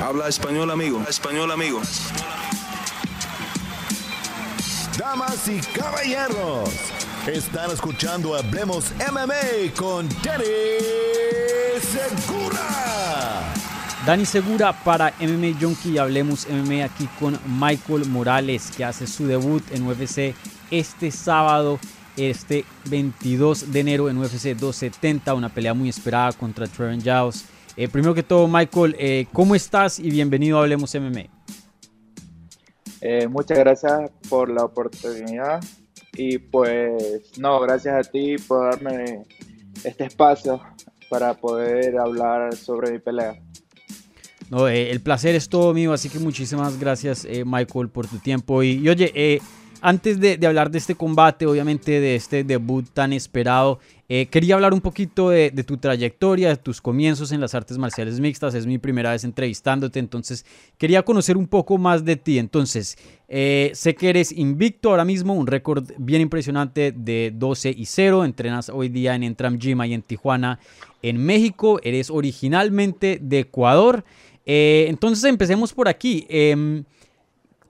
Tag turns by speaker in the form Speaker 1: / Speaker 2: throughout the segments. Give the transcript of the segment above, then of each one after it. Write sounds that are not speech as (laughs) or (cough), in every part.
Speaker 1: Habla español, amigo. Español, amigo.
Speaker 2: Damas y caballeros, están escuchando Hablemos MMA con Danny Segura.
Speaker 3: Dani Segura para MMA Junkie y Hablemos MMA aquí con Michael Morales que hace su debut en UFC este sábado, este 22 de enero en UFC 270, una pelea muy esperada contra Trevor Giles. Eh, primero que todo, Michael, eh, ¿cómo estás y bienvenido a Hablemos MMA?
Speaker 4: Eh, muchas gracias por la oportunidad y pues no, gracias a ti por darme este espacio para poder hablar sobre mi pelea.
Speaker 3: No, el placer es todo mío, así que muchísimas gracias Michael por tu tiempo. Y, y oye, antes de, hablar de este combate, obviamente de este debut tan esperado, eh, quería hablar un poquito de, tu trayectoria, de tus comienzos en las artes marciales mixtas. Es mi primera vez entrevistándote, entonces quería conocer un poco más de ti. Entonces, eh, sé que eres invicto ahora mismo, un récord bien impresionante de 12 y 0. Entrenas hoy día en Entram Gym y en Tijuana, en México. Eres originalmente de Ecuador. Eh, entonces, empecemos por aquí.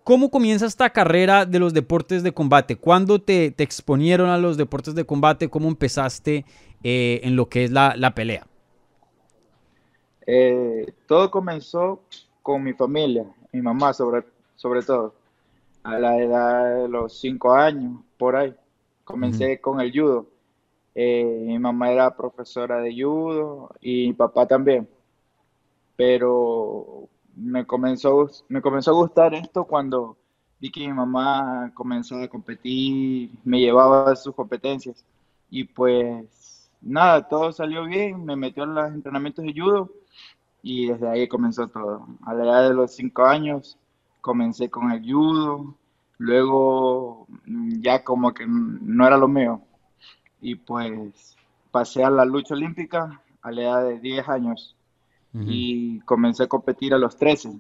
Speaker 3: ¿Cómo comienza esta carrera de los deportes de combate? ¿Cuándo te, exponieron a los deportes de combate? ¿Cómo empezaste eh, en lo que es la, pelea?
Speaker 4: Eh, todo comenzó con mi familia, mi mamá sobre, sobre todo, a la edad de los cinco años, por ahí. Comencé con el judo. Eh, mi mamá era profesora de judo y mi papá también. Pero me comenzó, me comenzó a gustar esto cuando vi que mi mamá comenzó a competir, me llevaba a sus competencias. Y pues nada, todo salió bien, me metió en los entrenamientos de judo y desde ahí comenzó todo. A la edad de los cinco años comencé con el judo, luego mm, ya como que no era lo mío. Y pues pasé a la lucha olímpica a la edad de 10 años y comencé a competir a los 13,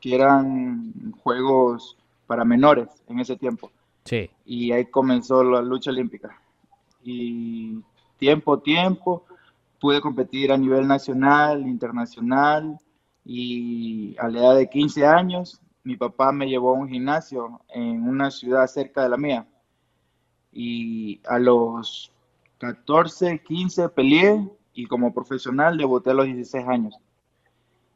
Speaker 4: que eran juegos para menores en ese tiempo.
Speaker 3: Sí.
Speaker 4: Y ahí comenzó la lucha olímpica. Y tiempo, tiempo, pude competir a nivel nacional, internacional, y a la edad de 15 años, mi papá me llevó a un gimnasio en una ciudad cerca de la mía. Y a los 14, 15 peleé y como profesional debuté a los 16 años.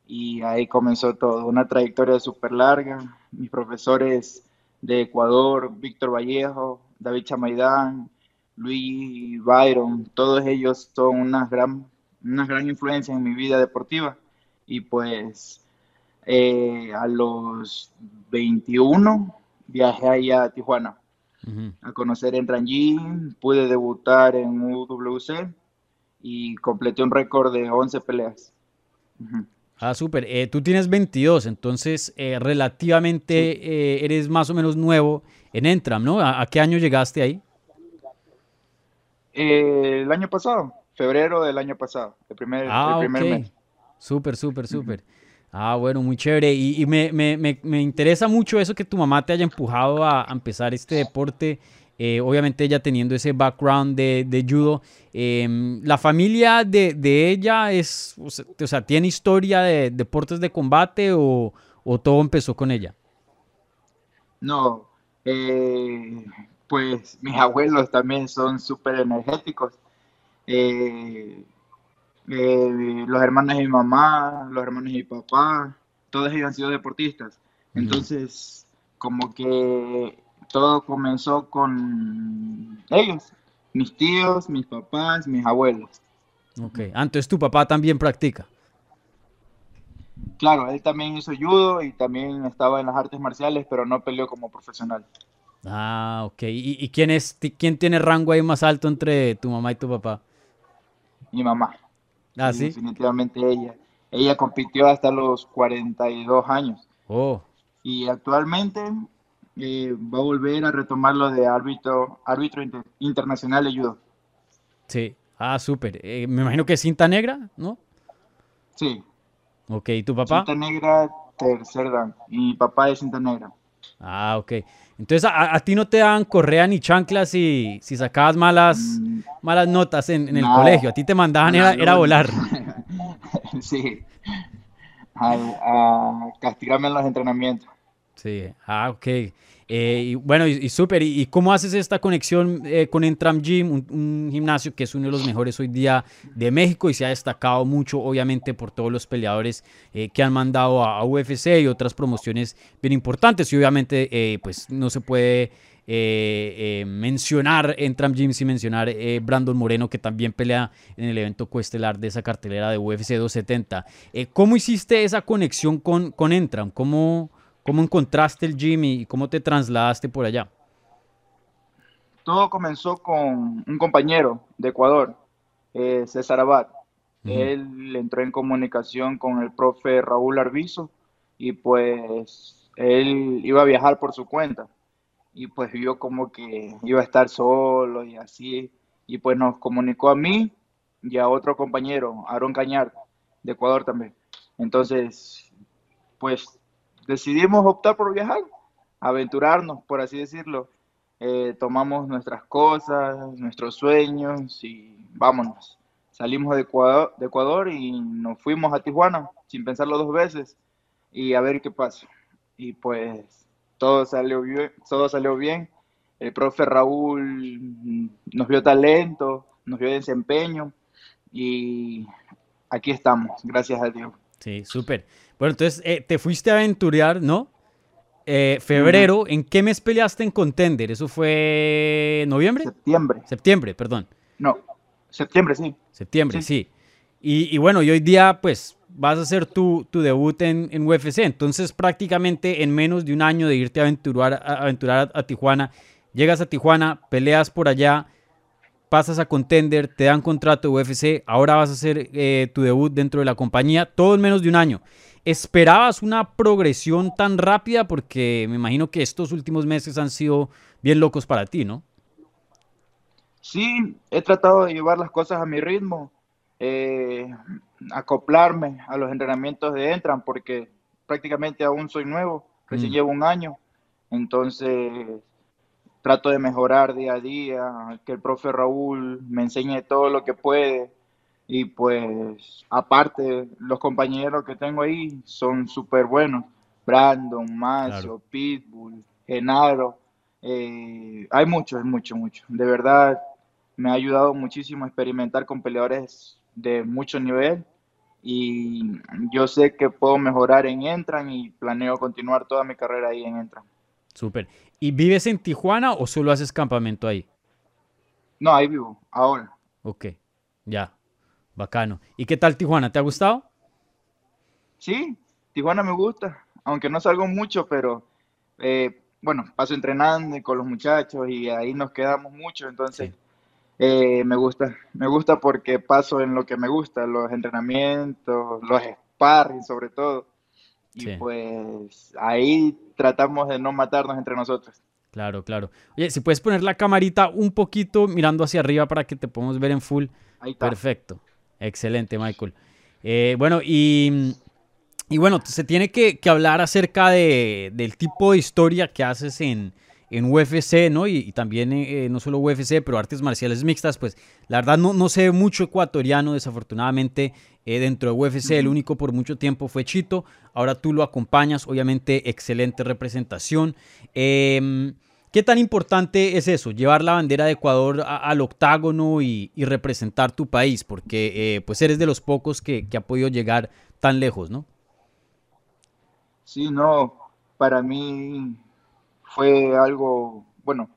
Speaker 4: Y ahí comenzó todo, una trayectoria súper larga. Mis profesores de Ecuador, Víctor Vallejo, David Chamaidán, Luis Byron, todos ellos son una gran, una gran influencia en mi vida deportiva. Y pues eh, a los 21 viajé allá a Tijuana a conocer en Rangin, pude debutar en UWC y completé un récord de 11 peleas.
Speaker 3: Ah, súper. Eh, tú tienes 22, entonces eh, relativamente eh, eres más o menos nuevo en Entram, ¿no? ¿A, qué año llegaste ahí?
Speaker 4: el año pasado, febrero del año pasado, el primer,
Speaker 3: ah,
Speaker 4: el primer mes.
Speaker 3: Súper, súper, súper. Ah, bueno, muy chévere. Y, me, me, me, me, interesa mucho eso que tu mamá te haya empujado a, a empezar este deporte. Eh, obviamente ella teniendo ese background de, judo. Em, la familia de, ella es, o sea, ¿tiene historia de deportes de combate o, todo empezó con ella?
Speaker 4: No, eh, pues mis abuelos también son súper energéticos. Eh, los hermanos de mi mamá, los hermanos de mi papá, todos ellos han sido deportistas. Entonces, como que todo comenzó con ellos, mis tíos, mis papás, mis abuelos.
Speaker 3: Ok, antes tu papá también practica.
Speaker 4: Claro, él también hizo judo y también estaba en las artes marciales, pero no peleó como profesional.
Speaker 3: Ah, ok. ¿Y, quién, es, quién tiene rango ahí más alto entre tu mamá y tu papá?
Speaker 4: Mi mamá.
Speaker 3: Ah, sí.
Speaker 4: Definitivamente ella. Ella compitió hasta los 42 años.
Speaker 3: Oh.
Speaker 4: Y actualmente eh, va a volver a retomar lo de árbitro, árbitro internacional de judo.
Speaker 3: Sí, ah, súper. Eh, me imagino que es cinta negra, ¿no?
Speaker 4: Sí.
Speaker 3: Ok, ¿y tu papá?
Speaker 4: Cinta negra, tercer dan. Y mi papá es cinta negra.
Speaker 3: Ah, ok. Entonces, ¿a, ti no te dan correa ni chanclas si, si sacabas malas, mm. malas notas en, el colegio? A ti te mandaban era, era volar. (laughs)
Speaker 4: sí. a, a castigarme en los entrenamientos.
Speaker 3: Sí, ah, ok. Eh, y bueno, y, súper. ¿Y, cómo haces esta conexión eh, con Entram Gym, un, gimnasio que es uno de los mejores hoy día de México y se ha destacado mucho, obviamente, por todos los peleadores eh, que han mandado a, UFC y otras promociones bien importantes? Y obviamente, pues no se puede mencionar Entram Gym sin mencionar Brandon Moreno, que también pelea en el evento coestelar de esa cartelera de UFC 270. ¿Cómo hiciste esa conexión con, con Entram? ¿Cómo.? ¿Cómo encontraste el gym y cómo te trasladaste por allá?
Speaker 4: Todo comenzó con un compañero de Ecuador, eh, César Abad. Él entró en comunicación con el profe Raúl Arbizo y pues él iba a viajar por su cuenta y pues vio como que iba a estar solo y así y pues nos comunicó a mí y a otro compañero, Aaron Cañar, de Ecuador también. Entonces, pues decidimos optar por viajar, aventurarnos, por así decirlo. Eh, tomamos nuestras cosas, nuestros sueños y vámonos. Salimos de Ecuador, de Ecuador y nos fuimos a Tijuana sin pensarlo dos veces y a ver qué pasa. Y pues todo salió bien, todo salió bien. El profe Raúl nos vio talento, nos vio desempeño y aquí estamos, gracias a Dios.
Speaker 3: Sí, súper. Bueno, entonces eh, te fuiste a aventurear, ¿no? Eh, febrero, ¿en qué mes peleaste en Contender? ¿Eso fue noviembre?
Speaker 4: Septiembre.
Speaker 3: Septiembre, perdón.
Speaker 4: No, septiembre, sí.
Speaker 3: Septiembre, sí. Y, bueno, y hoy día, pues, vas a hacer tu, debut en, en, UFC. Entonces, prácticamente en menos de un año de irte a aventurar, a, aventurar a Tijuana, llegas a Tijuana, peleas por allá pasas a contender, te dan contrato de UFC, ahora vas a hacer eh, tu debut dentro de la compañía, todo en menos de un año. ¿Esperabas una progresión tan rápida? Porque me imagino que estos últimos meses han sido bien locos para ti, ¿no?
Speaker 4: Sí, he tratado de llevar las cosas a mi ritmo, eh, acoplarme a los entrenamientos de Entran, porque prácticamente aún soy nuevo, recién mm. llevo un año. Entonces, trato de mejorar día a día, que el profe Raúl me enseñe todo lo que puede y pues aparte los compañeros que tengo ahí son súper buenos, Brandon, Macio, Pitbull, Genaro, eh, hay muchos, mucho, mucho, de verdad me ha ayudado muchísimo a experimentar con peleadores de mucho nivel y yo sé que puedo mejorar en Entran y planeo continuar toda mi carrera ahí en Entran.
Speaker 3: Súper. ¿Y vives en Tijuana o solo haces campamento ahí?
Speaker 4: No, ahí vivo, ahora.
Speaker 3: Ok, ya, bacano. ¿Y qué tal Tijuana? ¿Te ha gustado?
Speaker 4: Sí, Tijuana me gusta, aunque no salgo mucho, pero eh, bueno, paso entrenando con los muchachos y ahí nos quedamos mucho, entonces eh, me gusta, me gusta porque paso en lo que me gusta, los entrenamientos, los sparring sobre todo. Y pues ahí tratamos de no matarnos entre nosotros.
Speaker 3: Claro, claro. Oye, si puedes poner la camarita un poquito mirando hacia arriba para que te podamos ver en full. Ahí está. Perfecto. Excelente, Michael. Eh, bueno, y, y, bueno, se tiene que, hablar acerca de, del tipo de historia que haces en, en UFC, ¿no? Y, también eh, no solo UFC, pero artes marciales mixtas, pues la verdad no, no sé mucho ecuatoriano, desafortunadamente, eh, dentro de UFC. El único por mucho tiempo fue Chito, ahora tú lo acompañas, obviamente excelente representación. Em, ¿Qué tan importante es eso, llevar la bandera de Ecuador al octágono y, representar tu país? Porque eh, pues eres de los pocos que, que ha podido llegar tan lejos, ¿no?
Speaker 4: Sí, no, para mí fue algo, bueno,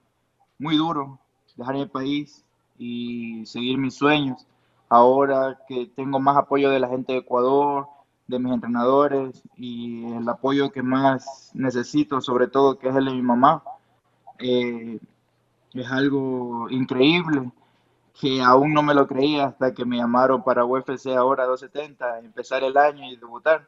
Speaker 4: muy duro dejar el país y seguir mis sueños. Ahora que tengo más apoyo de la gente de Ecuador, de mis entrenadores y el apoyo que más necesito, sobre todo que es el de mi mamá, eh, es algo increíble que aún no me lo creía hasta que me llamaron para UFC ahora 270, empezar el año y debutar.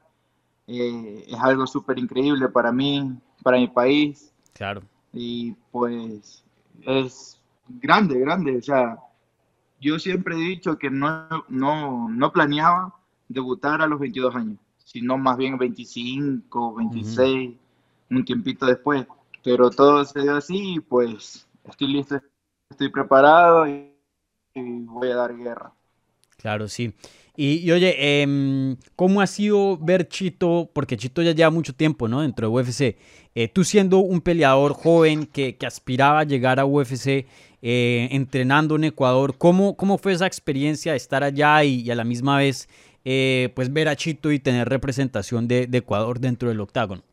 Speaker 4: Eh, es algo súper increíble para mí, para mi país,
Speaker 3: Claro.
Speaker 4: Y pues es grande, grande. O sea, yo siempre he dicho que no, no, no planeaba debutar a los 22 años, sino más bien 25, 26, un tiempito después. Pero todo se dio así y pues estoy listo, estoy preparado y, voy a dar guerra.
Speaker 3: Claro, sí. Y, y oye, em, ¿cómo ha sido ver Chito? Porque Chito ya lleva mucho tiempo, ¿no? Dentro de UFC. Eh, tú siendo un peleador joven que, que aspiraba a llegar a UFC, eh, entrenando en Ecuador, ¿cómo, ¿cómo fue esa experiencia de estar allá y, y a la misma vez eh, pues ver a Chito y tener representación de, de Ecuador dentro del octágono?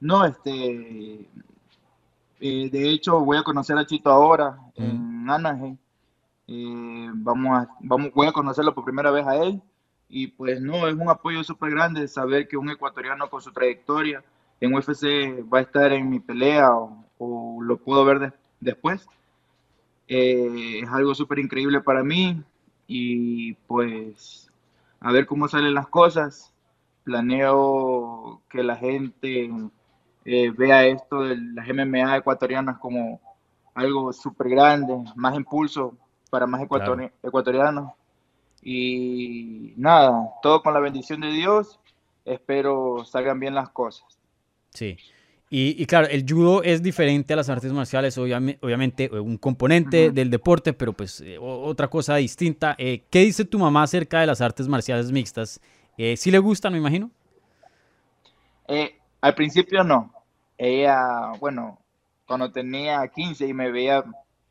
Speaker 4: No, este, eh, de hecho voy a conocer a Chito ahora en Anaheim. Eh, vamos a, vamos, voy a conocerlo por primera vez a él y pues no, es un apoyo súper grande saber que un ecuatoriano con su trayectoria en UFC va a estar en mi pelea o, o lo puedo ver de- después. Eh, es algo súper increíble para mí y pues a ver cómo salen las cosas. Planeo que la gente eh, vea esto de las MMA ecuatorianas como algo súper grande, más impulso para más ecuatori- ecuatorianos. Y nada, todo con la bendición de Dios. Espero salgan bien las cosas.
Speaker 3: Sí. Y, y claro, el judo es diferente a las artes marciales, obviamente, obviamente eh, un componente
Speaker 4: Ujú.
Speaker 3: del deporte, pero pues eh, otra cosa distinta. Eh, ¿qué dice tu mamá acerca de las artes marciales mixtas? Eh, ¿Sí le gustan, me imagino?
Speaker 4: Eh, al principio no. Ella, bueno, cuando tenía 15 y me veía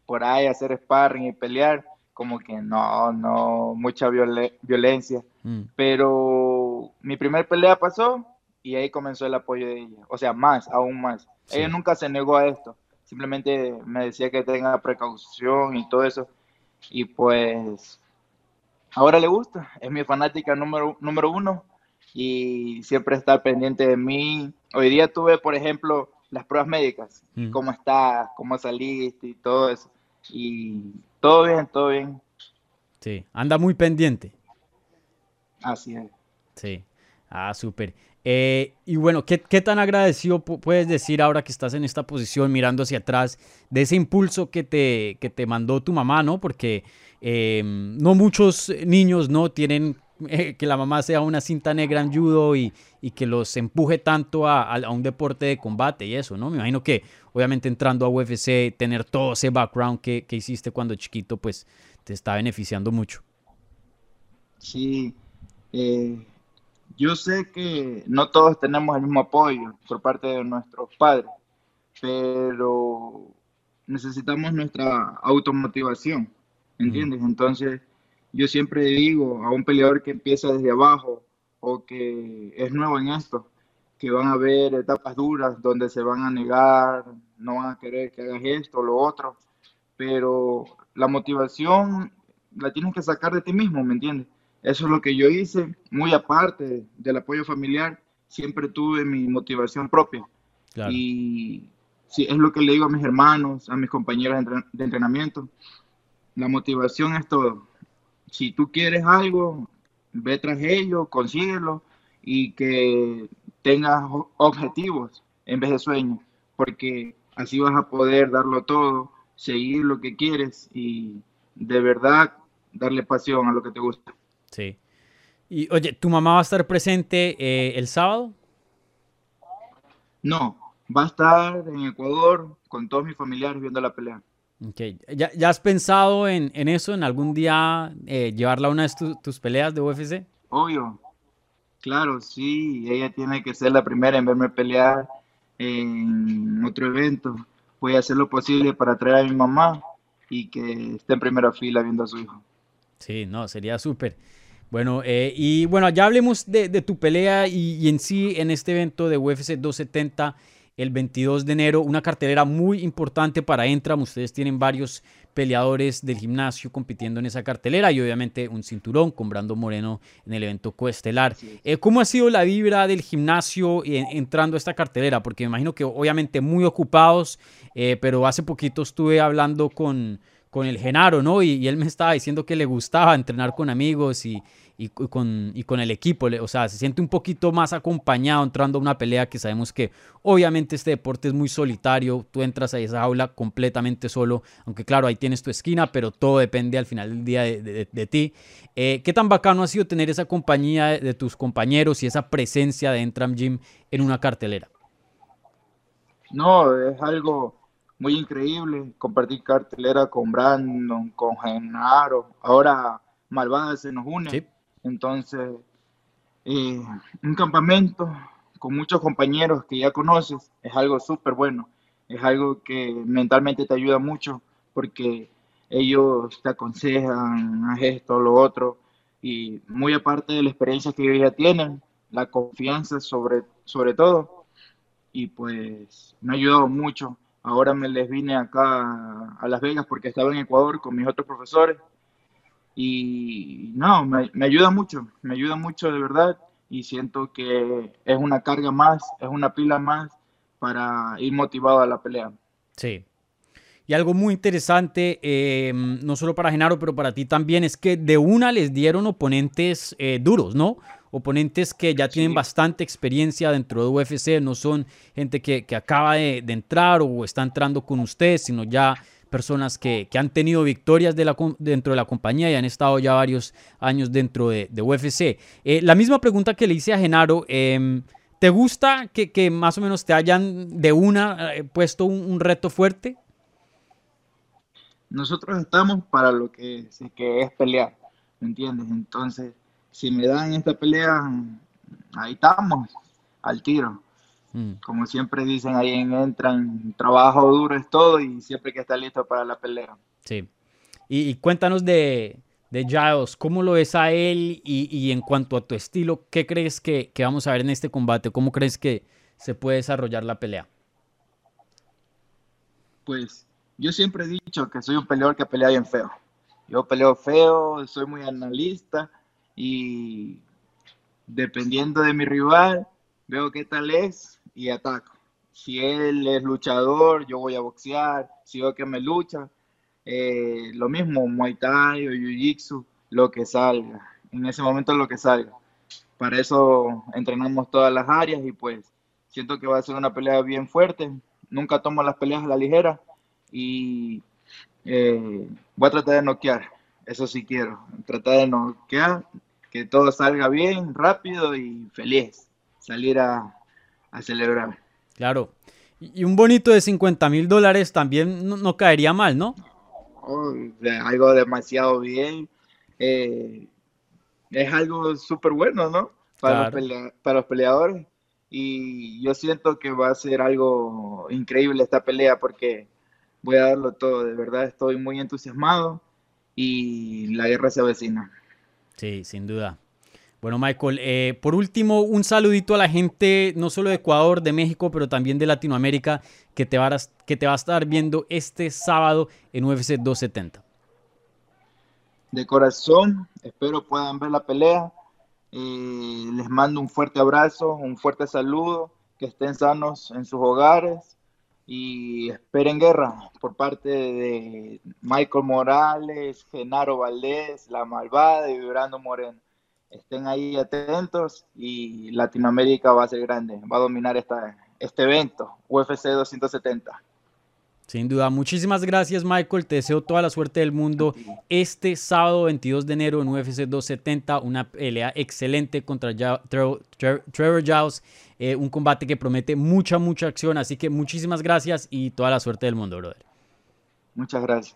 Speaker 4: por ahí hacer sparring y pelear, como que no, no, mucha viole- violencia.
Speaker 3: Mm,
Speaker 4: Pero mi primer pelea pasó y ahí comenzó el apoyo de ella. O sea, más, aún más.
Speaker 3: Sí.
Speaker 4: Ella nunca se negó a esto. Simplemente me decía que tenga precaución y todo eso. Y pues ahora le gusta. Es mi fanática número, número uno y siempre está pendiente de mí. Hoy día tuve, por ejemplo, las pruebas médicas.
Speaker 3: Mm.
Speaker 4: ¿Cómo estás? ¿Cómo saliste? Y todo eso. Y todo bien, todo bien.
Speaker 3: sí, anda muy pendiente.
Speaker 4: Así es.
Speaker 3: Sí. Ah, súper. Eh, y bueno, ¿qué, qué tan agradecido pu- puedes decir ahora que estás en esta posición mirando hacia atrás de ese impulso que te, que te mandó tu mamá, ¿no? Porque eh, no muchos niños no tienen eh, que la mamá sea una cinta negra en judo y, y que los empuje tanto a, a- a un deporte de combate y eso, ¿no? Me imagino que obviamente entrando a UFC, tener todo ese background que, que hiciste cuando chiquito, pues te está beneficiando mucho.
Speaker 4: Sí, eh, yo sé que no todos tenemos el mismo apoyo por parte de nuestros padres, pero necesitamos nuestra automotivación, ¿entiendes? Entonces, yo siempre digo a un peleador que empieza desde abajo o que es nuevo en esto, que van a haber etapas duras donde se van a negar, no van a querer que hagas esto o lo otro, pero la motivación la tienes que sacar de ti mismo, ¿me entiendes? Eso es lo que yo hice, muy aparte del apoyo familiar, siempre tuve mi motivación propia.
Speaker 3: Claro.
Speaker 4: Y sí, es lo que le digo a mis hermanos, a mis compañeros de entrenamiento. La motivación es todo. Si tú quieres algo, ve tras ello, consíguelo y que tengas objetivos en vez de sueños, porque así vas a poder darlo todo, seguir lo que quieres y de verdad darle pasión a lo que te gusta.
Speaker 3: Sí. Y oye, ¿tu mamá va a estar presente eh, el sábado?
Speaker 4: No, va a estar en Ecuador con todos mis familiares viendo la pelea.
Speaker 3: Ok. ¿Ya, ya has pensado en, en eso, en algún día eh, llevarla a una de tu- tus peleas de UFC?
Speaker 4: Obvio, claro, sí, ella tiene que ser la primera en verme pelear en otro evento. Voy a hacer lo posible para traer a mi mamá y que esté en primera fila viendo a su hijo.
Speaker 3: Sí, no, sería súper. Bueno, eh, y bueno, ya hablemos de, de tu pelea y, y en sí en este evento de UFC 270 el 22 de enero, una cartelera muy importante para Entram. Ustedes tienen varios peleadores del gimnasio compitiendo en esa cartelera y obviamente un cinturón con Brando Moreno en el evento coestelar. Eh, ¿Cómo ha sido la vibra del gimnasio en- entrando a esta cartelera? Porque me imagino que obviamente muy ocupados, eh, pero hace poquito estuve hablando con, con el Genaro, ¿no? Y, él me estaba diciendo que le gustaba entrenar con amigos y, y con, y con el equipo. O sea, se siente un poquito más acompañado entrando a una pelea que sabemos que obviamente este deporte es muy solitario. Tú entras a esa jaula completamente solo, aunque claro, ahí tienes tu esquina, pero todo depende al final del día de ti. Eh, ¿Qué tan bacano ha sido tener esa compañía de, de tus compañeros y esa presencia de Entram Gym en una cartelera?
Speaker 4: No, es algo muy increíble. Compartir cartelera con Brandon, con Genaro. Ahora Malvada se nos une. Entonces, eh, un campamento con muchos compañeros que ya conoces es algo súper bueno. Es algo que mentalmente te ayuda mucho porque ellos te aconsejan, haz esto, lo otro. Y muy aparte de la experiencia que ellos ya tienen, la confianza sobre, sobre todo. Y pues me ha ayudado mucho. Ahora me les vine acá a Las Vegas porque estaba en Ecuador con mis otros profesores. Y no, me, me ayuda mucho, me ayuda mucho de verdad. Y siento que es una carga más, es una pila más para ir motivado a la pelea.
Speaker 3: Sí, y algo muy interesante, em, no solo para Genaro, pero para ti también, es que de una les dieron oponentes eh, duros, ¿no? Oponentes que ya tienen bastante experiencia dentro de UFC, no son gente que, acaba de, entrar o está entrando con ustedes, sino ya personas que, han tenido victorias de la, dentro de la compañía y han estado ya varios años dentro de, UFC. Eh, la misma pregunta que le hice a Genaro, em, ¿te gusta que, más o menos te hayan de una eh, puesto un reto fuerte?
Speaker 4: nosotros estamos para lo que, que es pelear, ¿me entiendes? Entonces, si me dan esta pelea, ahí estamos, al tiro. Mm. Como siempre dicen, ahí entran, trabajo duro es todo y siempre que está listo para la pelea.
Speaker 3: Sí. Y, cuéntanos de, de Giles, ¿cómo lo ves a él? Y, en cuanto a tu estilo, ¿qué crees que, que vamos a ver en este combate? ¿Cómo crees que se puede desarrollar la pelea?
Speaker 4: Pues yo siempre he dicho que soy un peleador que pelea bien feo. Yo peleo feo, soy muy analista y dependiendo de mi rival, veo qué tal es y ataco. Si él es luchador, yo voy a boxear. Si veo que me lucha, eh, lo mismo, Muay Thai o Jiu-Jitsu, lo que salga. En ese momento lo que salga. Para eso entrenamos todas las áreas y pues siento que va a ser una pelea bien fuerte. Nunca tomo las peleas a la ligera y eh, voy a tratar de noquear, eso sí quiero, tratar de noquear, que todo salga bien, rápido y feliz, salir a, celebrar.
Speaker 3: Claro, y un bonito de 50 mil dólares también no, caería mal, ¿no?
Speaker 4: Oh, algo demasiado bien. Eh, es algo súper bueno, ¿no? Para, para los peleadores. Y yo siento que va a ser algo increíble esta pelea porque voy a darlo todo, de verdad estoy muy entusiasmado y la guerra se avecina.
Speaker 3: Sí, sin duda. Bueno, Michael, eh, por último, un saludito a la gente, no solo de Ecuador, de México, pero también de Latinoamérica, que te va a, que te va a estar viendo este sábado en UFC 270.
Speaker 4: De corazón, espero puedan ver la pelea. Eh, les mando un fuerte abrazo, un fuerte saludo, que estén sanos en sus hogares y esperen guerra por parte de Michael Morales, Genaro Valdés, La Malvada y Vibrando Moreno. Estén ahí atentos y Latinoamérica va a ser grande, va a dominar esta, este evento, UFC 270.
Speaker 3: Sin duda, muchísimas gracias Michael, te deseo toda la suerte del mundo este sábado 22 de enero en UFC 270, una pelea excelente contra Trevor Giles, eh, un combate que promete mucha, mucha acción, así que muchísimas gracias y toda la suerte del mundo, brother.
Speaker 4: Muchas gracias.